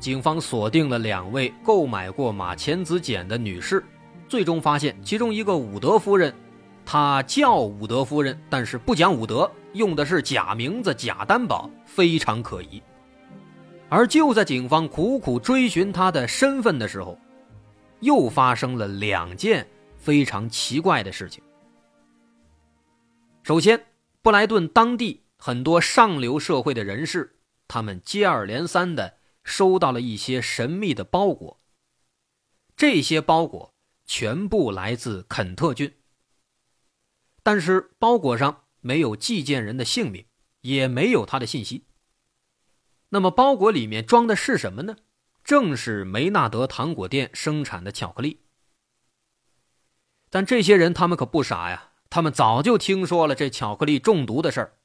警方锁定了两位购买过马钱子碱的女士，最终发现其中一个伍德夫人，她叫伍德夫人，但是不讲伍德，用的是假名字、假担保，非常可疑。而就在警方苦苦追寻她的身份的时候，又发生了两件。非常奇怪的事情。首先，布莱顿当地很多上流社会的人士，他们接二连三的收到了一些神秘的包裹。这些包裹全部来自肯特郡，但是包裹上没有寄件人的姓名，也没有他的信息。那么，包裹里面装的是什么呢？正是梅纳德糖果店生产的巧克力。但这些人他们可不傻呀，他们早就听说了这巧克力中毒的事儿，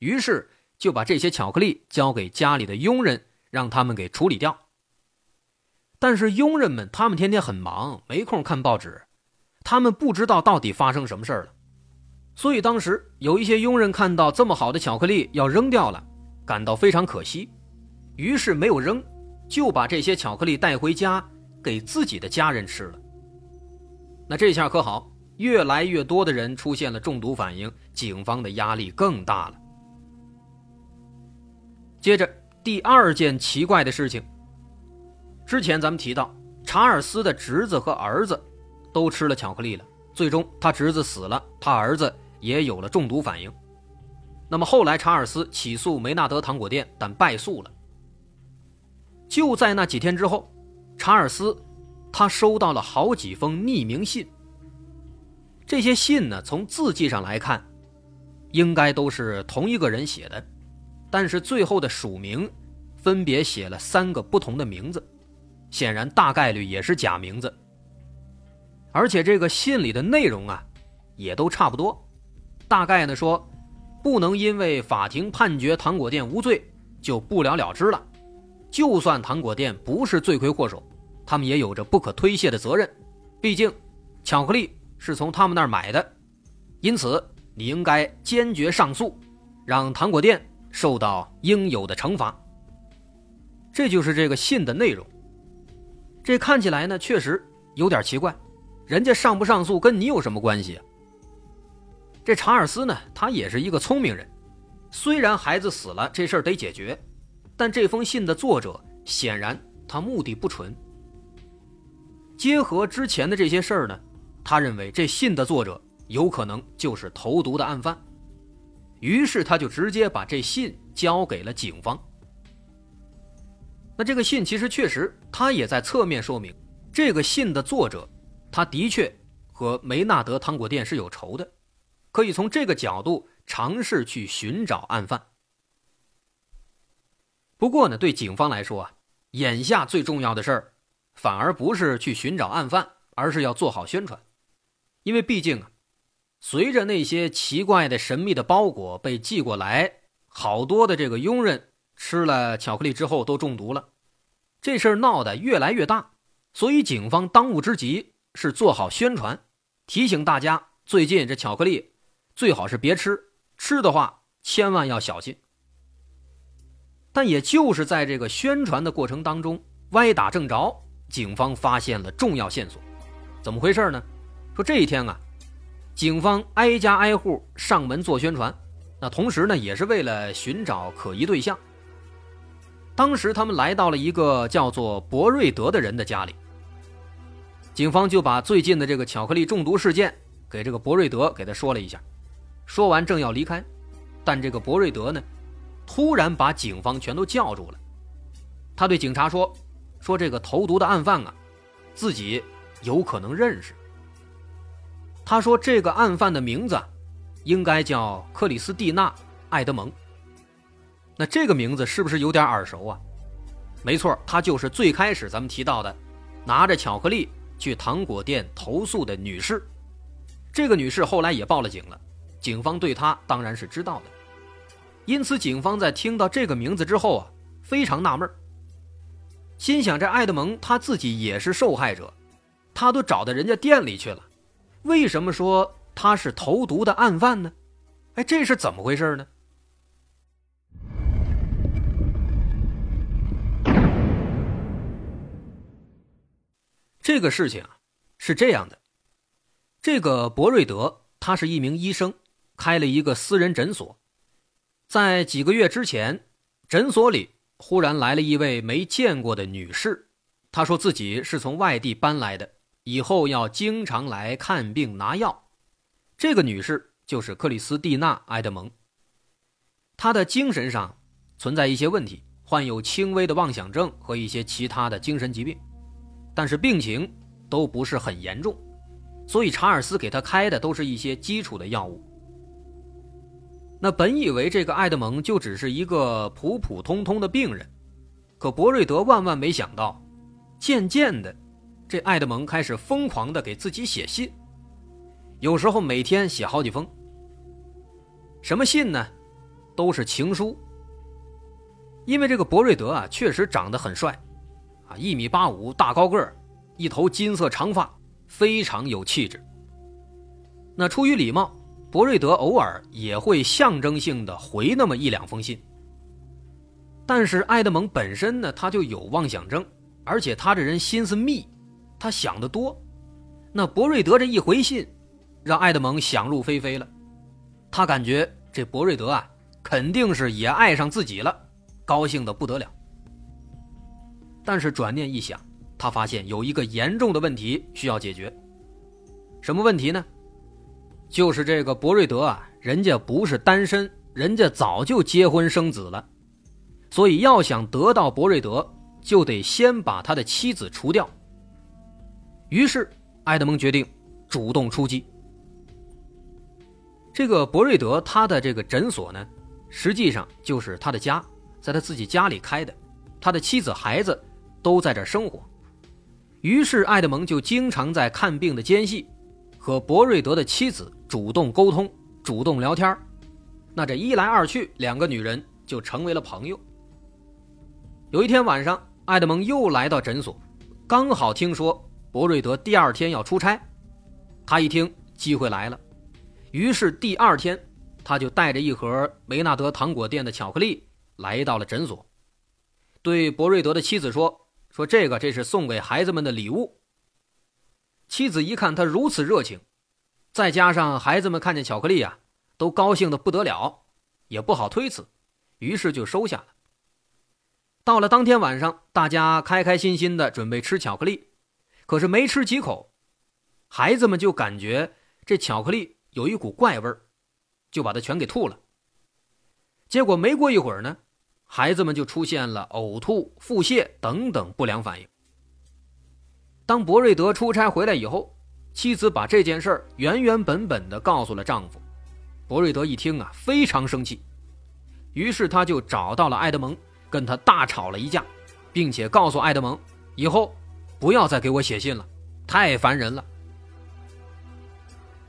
于是就把这些巧克力交给家里的佣人，让他们给处理掉。但是佣人们他们天天很忙，没空看报纸，他们不知道到底发生什么事儿了。所以当时有一些佣人看到这么好的巧克力要扔掉了，感到非常可惜，于是没有扔，就把这些巧克力带回家给自己的家人吃了。那这下可好，越来越多的人出现了中毒反应，警方的压力更大了。接着，第二件奇怪的事情。之前咱们提到，查尔斯的侄子和儿子都吃了巧克力了，最终他侄子死了，他儿子也有了中毒反应。那么后来，查尔斯起诉梅纳德糖果店，但败诉了。就在那几天之后，查尔斯。他收到了好几封匿名信。这些信呢，从字迹上来看，应该都是同一个人写的，但是最后的署名分别写了三个不同的名字，显然大概率也是假名字。而且这个信里的内容啊，也都差不多，大概呢说，不能因为法庭判决糖果店无罪就不了了之了，就算糖果店不是罪魁祸首。他们也有着不可推卸的责任，毕竟，巧克力是从他们那儿买的，因此你应该坚决上诉，让糖果店受到应有的惩罚。这就是这个信的内容。这看起来呢，确实有点奇怪，人家上不上诉跟你有什么关系？这查尔斯呢，他也是一个聪明人，虽然孩子死了，这事儿得解决，但这封信的作者显然他目的不纯。结合之前的这些事儿呢，他认为这信的作者有可能就是投毒的案犯，于是他就直接把这信交给了警方。那这个信其实确实，他也在侧面说明，这个信的作者，他的确和梅纳德糖果店是有仇的，可以从这个角度尝试去寻找案犯。不过呢，对警方来说啊，眼下最重要的事儿。反而不是去寻找案犯，而是要做好宣传，因为毕竟啊，随着那些奇怪的、神秘的包裹被寄过来，好多的这个佣人吃了巧克力之后都中毒了，这事儿闹得越来越大，所以警方当务之急是做好宣传，提醒大家最近这巧克力最好是别吃，吃的话千万要小心。但也就是在这个宣传的过程当中，歪打正着。警方发现了重要线索，怎么回事呢？说这一天啊，警方挨家挨户上门做宣传，那同时呢，也是为了寻找可疑对象。当时他们来到了一个叫做博瑞德的人的家里，警方就把最近的这个巧克力中毒事件给这个博瑞德给他说了一下。说完正要离开，但这个博瑞德呢，突然把警方全都叫住了。他对警察说。说这个投毒的案犯啊，自己有可能认识。他说这个案犯的名字应该叫克里斯蒂娜·艾德蒙。那这个名字是不是有点耳熟啊？没错，她就是最开始咱们提到的，拿着巧克力去糖果店投诉的女士。这个女士后来也报了警了，警方对她当然是知道的。因此，警方在听到这个名字之后啊，非常纳闷心想：这爱德蒙他自己也是受害者，他都找到人家店里去了，为什么说他是投毒的案犯呢？哎，这是怎么回事呢？这个事情啊，是这样的。这个博瑞德他是一名医生，开了一个私人诊所。在几个月之前，诊所里忽然来了一位没见过的女士，她说自己是从外地搬来的，以后要经常来看病拿药。这个女士就是克里斯蒂娜·埃德蒙。她的精神上存在一些问题，患有轻微的妄想症和一些其他的精神疾病。但是病情都不是很严重，所以查尔斯给他开的都是一些基础的药物。那本以为这个爱德蒙就只是一个普普通通的病人，可博瑞德万万没想到，渐渐的，这爱德蒙开始疯狂的给自己写信，有时候每天写好几封。什么信呢？都是情书。因为这个博瑞德啊，确实长得很帅。啊，一米八五，大高个儿，一头金色长发，非常有气质。那出于礼貌，博瑞德偶尔也会象征性的回那么一两封信。但是爱德蒙本身呢，他就有妄想症，而且他这人心思密，他想得多。那博瑞德这一回信，让爱德蒙想入非非了。他感觉这博瑞德啊，肯定是也爱上自己了，高兴的不得了。但是转念一想，他发现有一个严重的问题需要解决。什么问题呢？就是这个博瑞德啊，人家不是单身，人家早就结婚生子了。所以要想得到博瑞德，就得先把他的妻子除掉。于是，埃德蒙决定主动出击。这个博瑞德他的这个诊所呢，实际上就是他的家，在他自己家里开的，他的妻子孩子。都在这生活，于是爱德蒙就经常在看病的间隙，和博瑞德的妻子主动沟通、主动聊天那这一来二去，两个女人就成为了朋友。有一天晚上，爱德蒙又来到诊所，刚好听说博瑞德第二天要出差，他一听机会来了，于是第二天他就带着一盒梅纳德糖果店的巧克力来到了诊所，对博瑞德的妻子说。说这个，这是送给孩子们的礼物。妻子一看他如此热情，再加上孩子们看见巧克力啊，都高兴的不得了，也不好推辞，于是就收下了。到了当天晚上，大家开开心心的准备吃巧克力，可是没吃几口，孩子们就感觉这巧克力有一股怪味儿，就把它全给吐了。结果没过一会儿呢。孩子们就出现了呕吐、腹泻等等不良反应。当博瑞德出差回来以后，妻子把这件事儿原原本本的告诉了丈夫。博瑞德一听啊，非常生气，于是他就找到了爱德蒙，跟他大吵了一架，并且告诉爱德蒙，以后不要再给我写信了，太烦人了。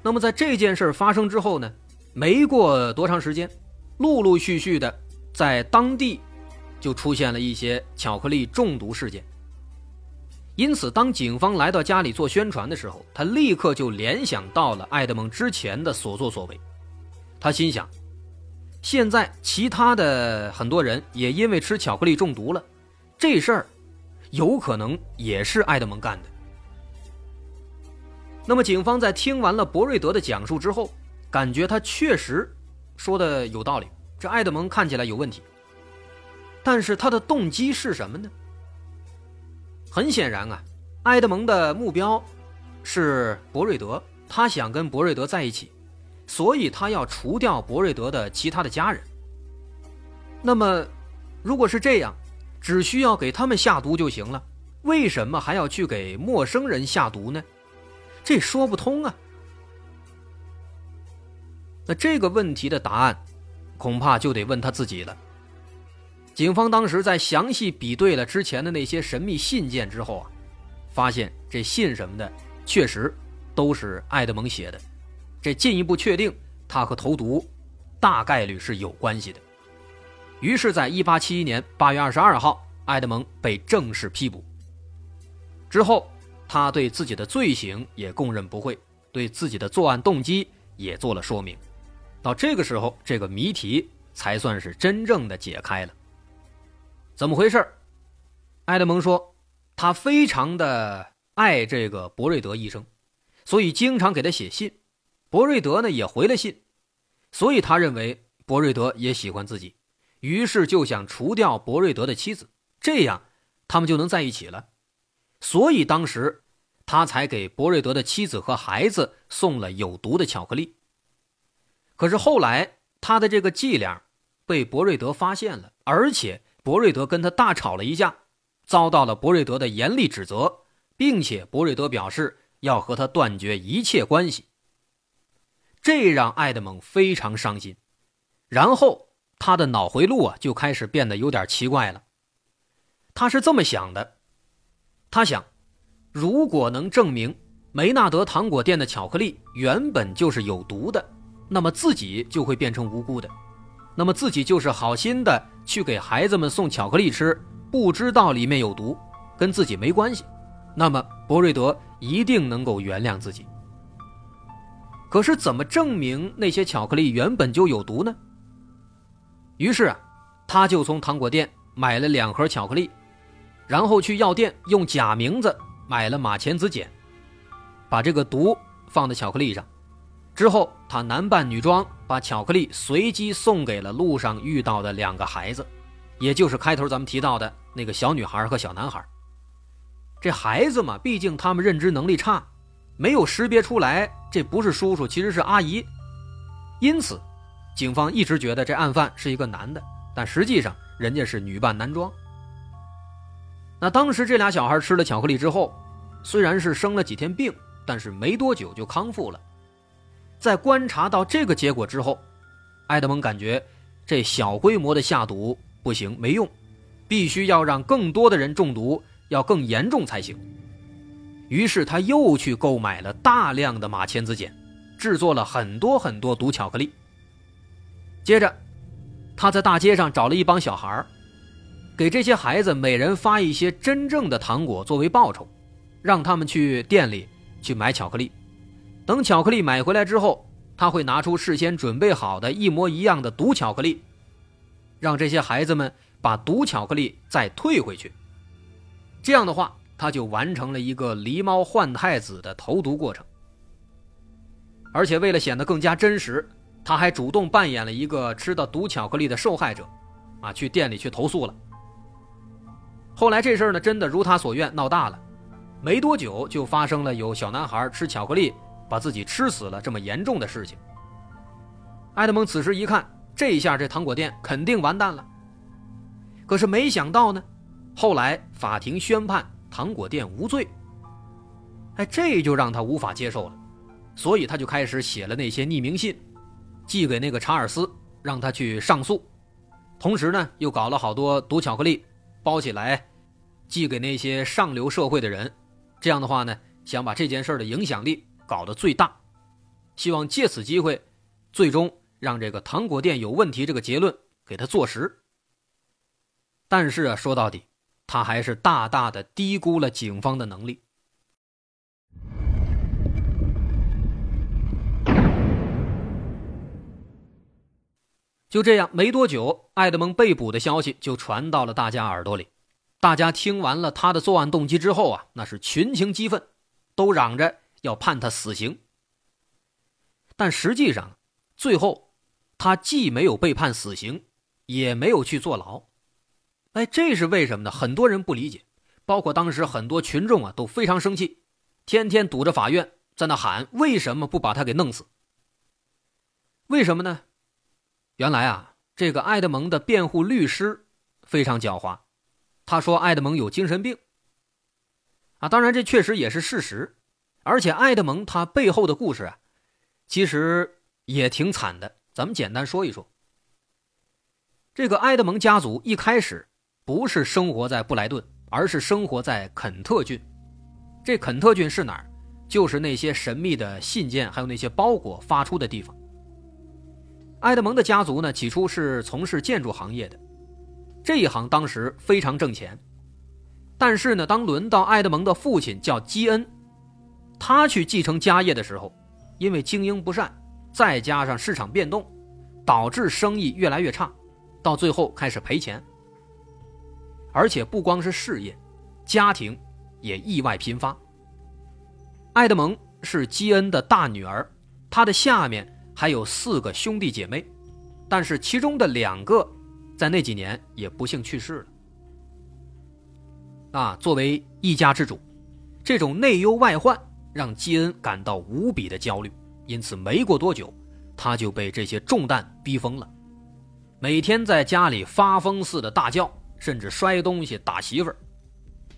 那么在这件事发生之后呢，没过多长时间，陆陆续续的。在当地，就出现了一些巧克力中毒事件。因此，当警方来到家里做宣传的时候，他立刻就联想到了爱德蒙之前的所作所为。他心想，现在其他的很多人也因为吃巧克力中毒了，这事儿有可能也是爱德蒙干的。那么，警方在听完了博瑞德的讲述之后，感觉他确实说的有道理。这爱德蒙看起来有问题，但是他的动机是什么呢？很显然啊，爱德蒙的目标是博瑞德，他想跟博瑞德在一起，所以他要除掉博瑞德的其他的家人。那么，如果是这样，只需要给他们下毒就行了，为什么还要去给陌生人下毒呢？这说不通啊。那这个问题的答案。恐怕就得问他自己了。警方当时在详细比对了之前的那些神秘信件之后啊，发现这信什么的确实都是爱德蒙写的，这进一步确定他和投毒大概率是有关系的。于是，在一八七一年八月二十二号，爱德蒙被正式批捕。之后，他对自己的罪行也供认不讳，对自己的作案动机也做了说明。到这个时候，这个谜题才算是真正的解开了。怎么回事？埃德蒙说，他非常的爱这个博瑞德医生，所以经常给他写信。博瑞德呢也回了信，所以他认为博瑞德也喜欢自己。于是就想除掉博瑞德的妻子，这样他们就能在一起了。所以当时他才给博瑞德的妻子和孩子送了有毒的巧克力。可是后来他的这个伎俩被博瑞德发现了，而且博瑞德跟他大吵了一架，遭到了博瑞德的严厉指责，并且博瑞德表示要和他断绝一切关系。这让爱德蒙非常伤心，然后。他的脑回路啊，就开始变得有点奇怪了。他是这么想的：他想，如果能证明梅纳德糖果店的巧克力原本就是有毒的，那么自己就会变成无辜的。那么自己就是好心的去给孩子们送巧克力吃，不知道里面有毒，跟自己没关系。那么博瑞德一定能够原谅自己。可是怎么证明那些巧克力原本就有毒呢？于是啊，他就从糖果店买了两盒巧克力，然后去药店用假名字买了马钱子碱，把这个毒放在巧克力上。之后，他男扮女装，把巧克力随机送给了路上遇到的两个孩子，也就是开头咱们提到的那个小女孩和小男孩。这孩子嘛，毕竟他们认知能力差，没有识别出来这不是叔叔，其实是阿姨，因此。警方一直觉得这案犯是一个男的，但实际上人家是女扮男装。那当时这俩小孩吃了巧克力之后，虽然是生了几天病，但是没多久就康复了。在观察到这个结果之后，埃德蒙感觉这小规模的下毒不行，没用，必须要让更多的人中毒，要更严重才行。于是他又去购买了大量的马钱子碱，制作了很多很多毒巧克力。接着，他在大街上找了一帮小孩给这些孩子每人发一些真正的糖果作为报酬，让他们去店里去买巧克力。等巧克力买回来之后，他会拿出事先准备好的一模一样的毒巧克力，让这些孩子们把毒巧克力再退回去。这样的话，他就完成了一个狸猫换太子的投毒过程。而且，为了显得更加真实。他还主动扮演了一个吃到毒巧克力的受害者，啊，去店里去投诉了。后来这事儿呢，真的如他所愿闹大了，没多久就发生了有小男孩吃巧克力把自己吃死了这么严重的事情。埃德蒙此时一看，这一下这糖果店肯定完蛋了。可是没想到呢，后来法庭宣判糖果店无罪。哎，这就让他无法接受了，所以他就开始写了那些匿名信。寄给那个查尔斯，让他去上诉，同时呢，又搞了好多毒巧克力，包起来，寄给那些上流社会的人。这样的话呢，想把这件事的影响力搞得最大，希望借此机会，最终让这个糖果店有问题这个结论给他坐实。但是啊，说到底，他还是大大的低估了警方的能力。就这样，没多久，爱德蒙被捕的消息就传到了大家耳朵里。大家听完了他的作案动机之后啊，那是群情激愤，都嚷着要判他死刑。但实际上，最后他既没有被判死刑，也没有去坐牢。哎，这是为什么呢？很多人不理解，包括当时很多群众啊都非常生气，天天堵着法院在那喊：为什么不把他给弄死？为什么呢？原来啊，这个爱德蒙的辩护律师非常狡猾，他说爱德蒙有精神病。啊，当然这确实也是事实，而且爱德蒙他背后的故事啊，其实也挺惨的。咱们简单说一说。这个埃德蒙家族一开始不是生活在布莱顿，而是生活在肯特郡。这肯特郡是哪儿？就是那些神秘的信件，还有那些包裹发出的地方。埃德蒙的家族呢，起初是从事建筑行业的，这一行当时非常挣钱。但是呢，当轮到埃德蒙的父亲叫基恩，他去继承家业的时候，因为经营不善，再加上市场变动，导致生意越来越差，到最后开始赔钱。而且不光是事业，家庭也意外频发。艾德蒙是基恩的大女儿，她的下面还有四个兄弟姐妹，但是其中的两个在那几年也不幸去世了。啊，作为一家之主，这种内忧外患让基恩感到无比的焦虑，因此没过多久，他就被这些重担逼疯了，每天在家里发疯似的大叫，甚至摔东西、打媳妇儿。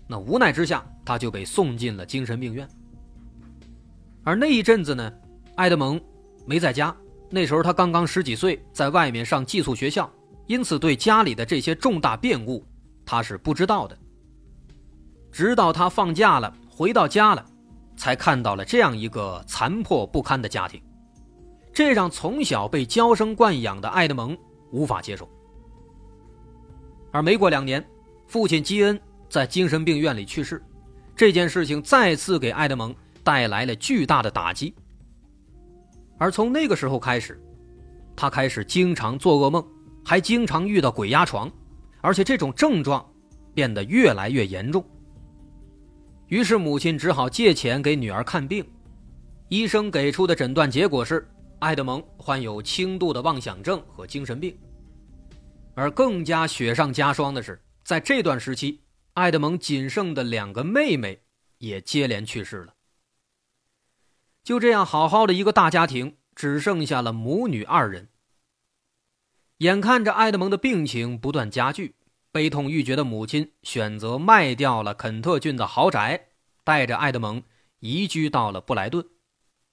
那无奈之下，他就被送进了精神病院。而那一阵子呢，埃德蒙没在家。那时候他刚刚十几岁，在外面上寄宿学校，因此对家里的这些重大变故，他是不知道的。直到他放假了，回到家了，才看到了这样一个残破不堪的家庭，这让从小被娇生惯养的埃德蒙无法接受。而没过两年，父亲基恩在精神病院里去世，这件事情再次给埃德蒙。带来了巨大的打击，而从那个时候开始，他开始经常做噩梦，还经常遇到鬼压床，而且这种症状变得越来越严重。于是母亲只好借钱给女儿看病，医生给出的诊断结果是爱德蒙患有轻度的妄想症和精神病。而更加雪上加霜的是，在这段时期，爱德蒙仅剩的两个妹妹也接连去世了。就这样，好好的一个大家庭，只剩下了母女二人。眼看着埃德蒙的病情不断加剧，悲痛欲绝的母亲选择卖掉了肯特郡的豪宅，带着埃德蒙移居到了布莱顿。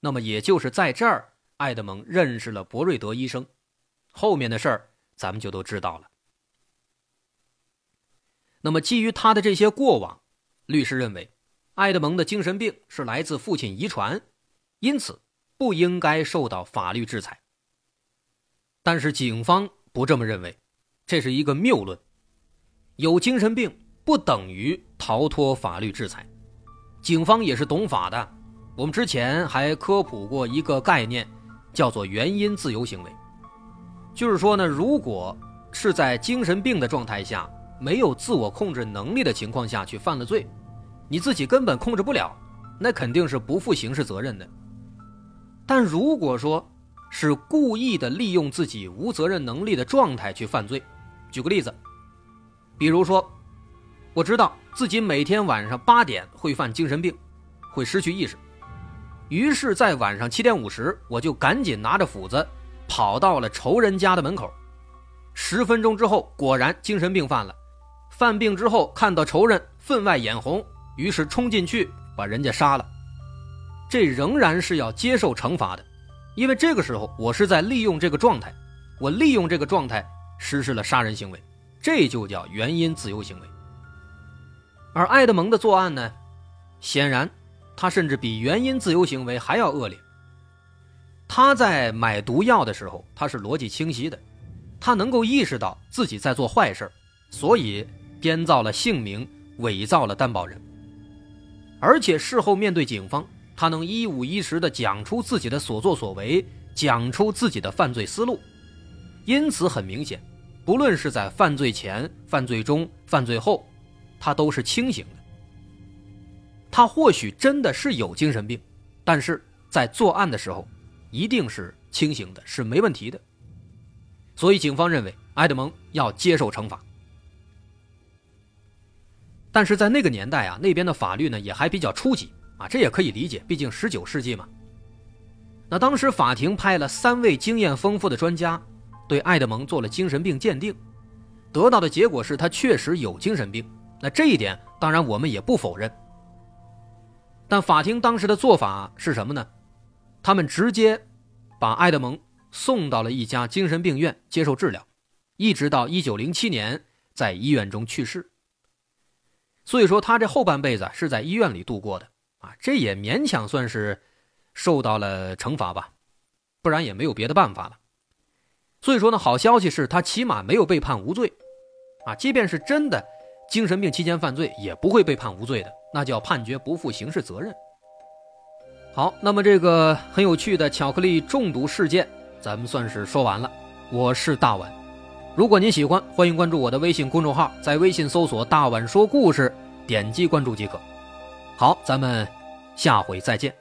那么，也就是在这儿，埃德蒙认识了博瑞德医生。后面的事儿，咱们就都知道了。那么，基于他的这些过往，律师认为，埃德蒙的精神病是来自父亲遗传。因此，不应该受到法律制裁。但是警方不这么认为，这是一个谬论。有精神病不等于逃脱法律制裁。警方也是懂法的。我们之前还科普过一个概念，叫做原因自由行为。就是说呢，如果是在精神病的状态下，没有自我控制能力的情况下去犯了罪，你自己根本控制不了，那肯定是不负刑事责任的。但如果说是故意的利用自己无责任能力的状态去犯罪，举个例子，比如说，我知道自己每天晚上八点会犯精神病，会失去意识，于是，在晚上七点五十，我就赶紧拿着斧子跑到了仇人家的门口，十分钟之后，果然精神病犯了，犯病之后看到仇人分外眼红，于是冲进去把人家杀了。这仍然是要接受惩罚的，因为这个时候我是在利用这个状态，我利用这个状态实施了杀人行为，这就叫原因自由行为。而爱德蒙的作案呢，显然他甚至比原因自由行为还要恶劣。他在买毒药的时候，他是逻辑清晰的，他能够意识到自己在做坏事所以编造了姓名，伪造了担保人，而且事后面对警方。他能一五一十地讲出自己的所作所为，讲出自己的犯罪思路，因此很明显，不论是在犯罪前、犯罪中、犯罪后，他都是清醒的。他或许真的是有精神病，但是在作案的时候，一定是清醒的，是没问题的。所以警方认为埃德蒙要接受惩罚。但是在那个年代啊，那边的法律呢也还比较初级。啊，这也可以理解，毕竟十九世纪嘛。那当时法庭派了三位经验丰富的专家，对爱德蒙做了精神病鉴定，得到的结果是他确实有精神病。那这一点当然我们也不否认。但法庭当时的做法是什么呢？他们直接把爱德蒙送到了一家精神病院接受治疗，一直到一九零七年在医院中去世。所以说，他这后半辈子是在医院里度过的啊，这也勉强算是受到了惩罚吧，不然也没有别的办法了。所以说呢，好消息是他起码没有被判无罪，啊，即便是真的精神病期间犯罪，也不会被判无罪的，那叫判决不负刑事责任。好，那么这个很有趣的巧克力中毒事件，咱们算是说完了。我是大碗。如果您喜欢，欢迎关注我的微信公众号，在微信搜索“大碗说故事”，点击关注即可。好，咱们下回再见。